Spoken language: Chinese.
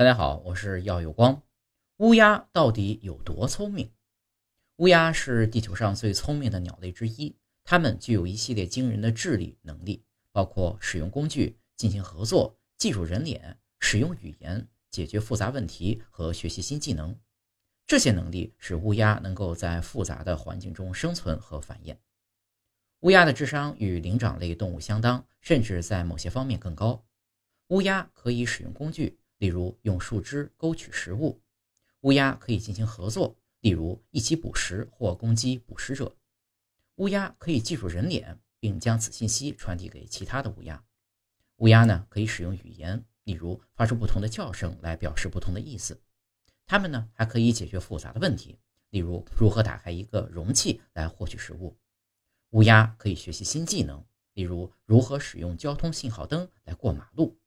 大家好，我是耀有光。乌鸦到底有多聪明？乌鸦是地球上最聪明的鸟类之一，它们具有一系列惊人的智力能力，包括使用工具、进行合作、记住人脸、使用语言、解决复杂问题和学习新技能。这些能力使乌鸦能够在复杂的环境中生存和繁衍。乌鸦的智商与灵长类动物相当，甚至在某些方面更高。乌鸦可以使用工具。例如用树枝勾取食物，乌鸦可以进行合作，例如一起捕食或攻击捕食者。乌鸦可以记住人脸，并将此信息传递给其他的乌鸦。乌鸦呢可以使用语言，例如发出不同的叫声来表示不同的意思。它们呢还可以解决复杂的问题，例如如何打开一个容器来获取食物。乌鸦可以学习新技能，例如如何使用交通信号灯来过马路。